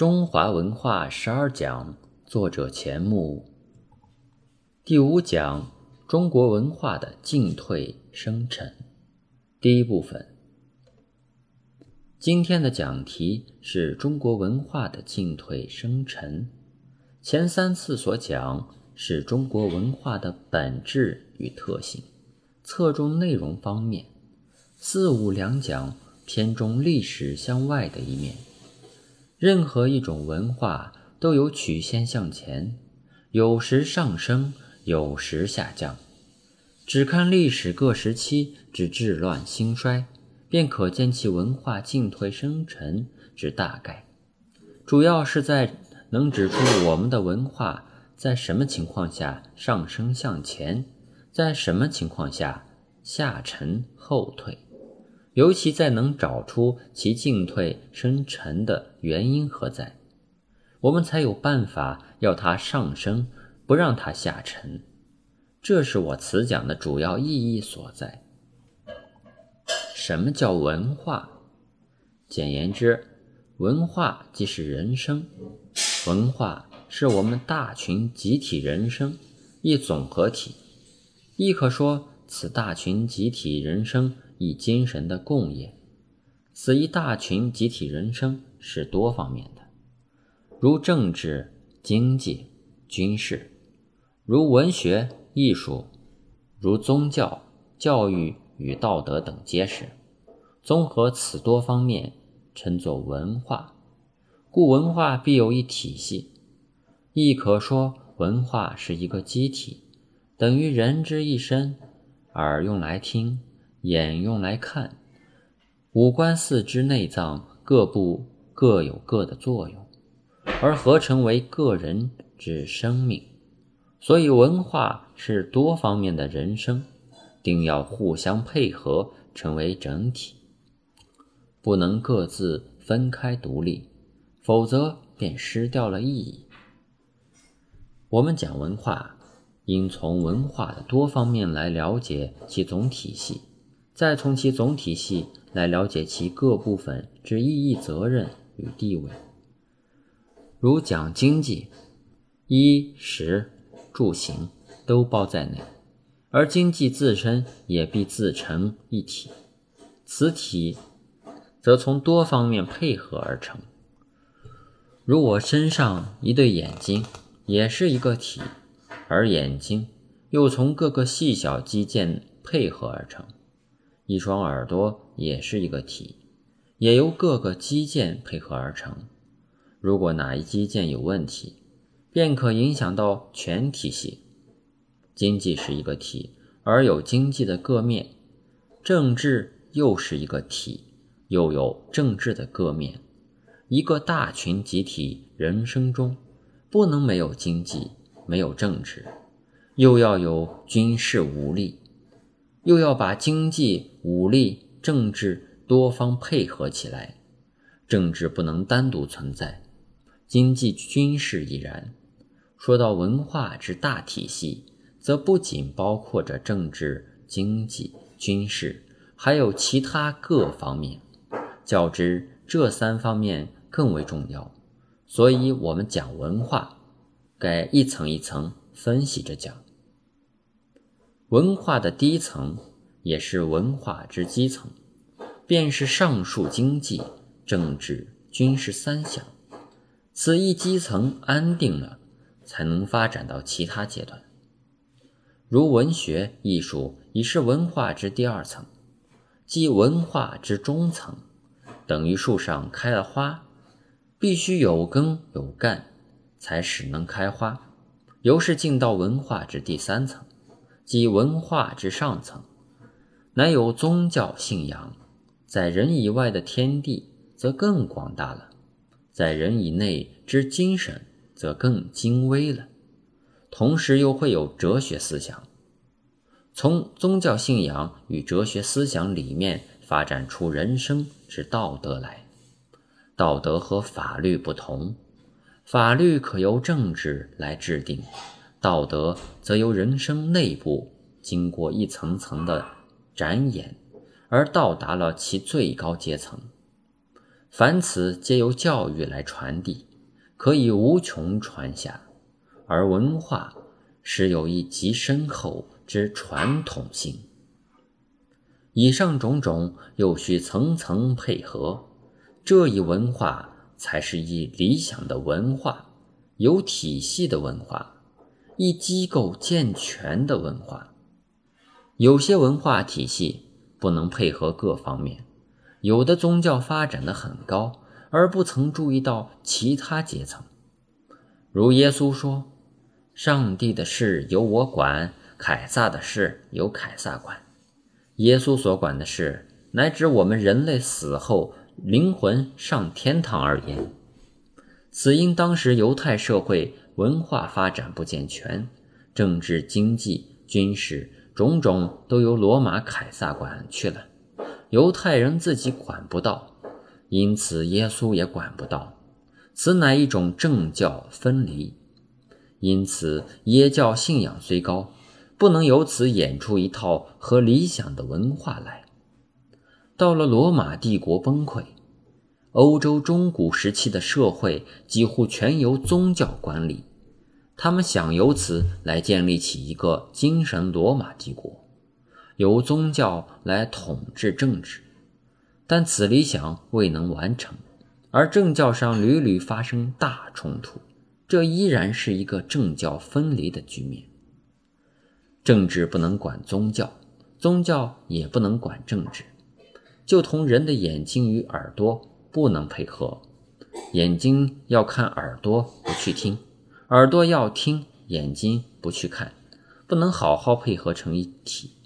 中华文化十二讲，作者钱穆。第五讲：中国文化的进退生沉。第一部分。今天的讲题是中国文化的进退生沉。前三次所讲是中国文化的本质与特性，侧重内容方面；四五两讲偏重历史向外的一面。任何一种文化都有曲线向前，有时上升，有时下降。只看历史各时期之治乱兴衰，便可见其文化进退生沉之大概。主要是在能指出我们的文化在什么情况下上升向前，在什么情况下下沉后退。尤其在能找出其进退生沉的原因何在，我们才有办法要它上升，不让它下沉。这是我此讲的主要意义所在。什么叫文化？简言之，文化即是人生，文化是我们大群集体人生一总合体，亦可说此大群集体人生。以精神的共业，此一大群集体人生是多方面的，如政治、经济、军事，如文学、艺术，如宗教、教育与道德等皆是。综合此多方面，称作文化。故文化必有一体系，亦可说文化是一个机体，等于人之一身，耳用来听。眼用来看，五官、四肢、内脏各部各有各的作用，而合成为个人之生命。所以，文化是多方面的人生，定要互相配合，成为整体，不能各自分开独立，否则便失掉了意义。我们讲文化，应从文化的多方面来了解其总体系。再从其总体系来了解其各部分之意义、责任与地位。如讲经济，衣食住行都包在内，而经济自身也必自成一体。此体则从多方面配合而成。如我身上一对眼睛，也是一个体，而眼睛又从各个细小肌腱配合而成。一双耳朵也是一个体，也由各个肌腱配合而成。如果哪一肌腱有问题，便可影响到全体系。经济是一个体，而有经济的各面；政治又是一个体，又有政治的各面。一个大群集体人生中，不能没有经济，没有政治，又要有军事武力。又要把经济、武力、政治多方配合起来，政治不能单独存在，经济、军事亦然。说到文化之大体系，则不仅包括着政治、经济、军事，还有其他各方面，较之这三方面更为重要。所以，我们讲文化，该一层一层分析着讲。文化的第一层，也是文化之基层，便是上述经济、政治、军事三项。此一基层安定了，才能发展到其他阶段。如文学、艺术已是文化之第二层，即文化之中层，等于树上开了花，必须有根有干，才使能开花，由是进到文化之第三层。即文化之上层，乃有宗教信仰，在人以外的天地则更广大了，在人以内之精神则更精微了，同时又会有哲学思想，从宗教信仰与哲学思想里面发展出人生之道德来。道德和法律不同，法律可由政治来制定。道德则由人生内部经过一层层的展演，而到达了其最高阶层。凡此皆由教育来传递，可以无穷传下，而文化是有一极深厚之传统性。以上种种又需层层配合，这一文化才是一理想的文化，有体系的文化，一机构健全的文化。有些文化体系不能配合各方面，有的宗教发展的很高，而不曾注意到其他阶层。如耶稣说：“上帝的事由我管，凯撒的事由凯撒管。”耶稣所管的事，乃指我们人类死后灵魂上天堂而言。此因当时犹太社会文化发展不健全，政治、经济、军事种种都由罗马凯撒管去了，犹太人自己管不到，因此耶稣也管不到。此乃一种政教分离，因此耶教信仰虽高。不能由此演出一套和理想的文化来。到了罗马帝国崩溃，欧洲中古时期的社会几乎全由宗教管理，他们想由此来建立起一个精神罗马帝国，由宗教来统治政治，但此理想未能完成，而政教上屡屡发生大冲突，这依然是一个政教分离的局面。政治不能管宗教，宗教也不能管政治，就同人的眼睛与耳朵不能配合，眼睛要看耳朵不去听，耳朵要听眼睛不去看，不能好好配合成一体。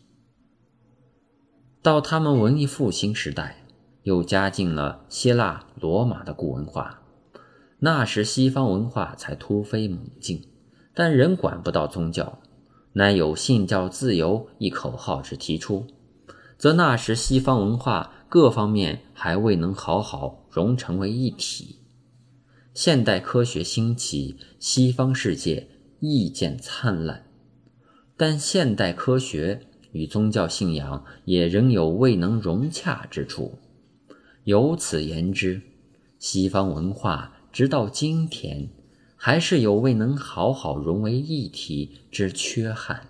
到他们文艺复兴时代，又加进了希腊、罗马的古文化，那时西方文化才突飞猛进，但仍管不到宗教。乃有信教自由一口号之提出，则那时西方文化各方面还未能好好融成为一体。现代科学兴起，西方世界意见灿烂，但现代科学与宗教信仰也仍有未能融洽之处。由此言之，西方文化直到今天。还是有未能好好融为一体之缺憾。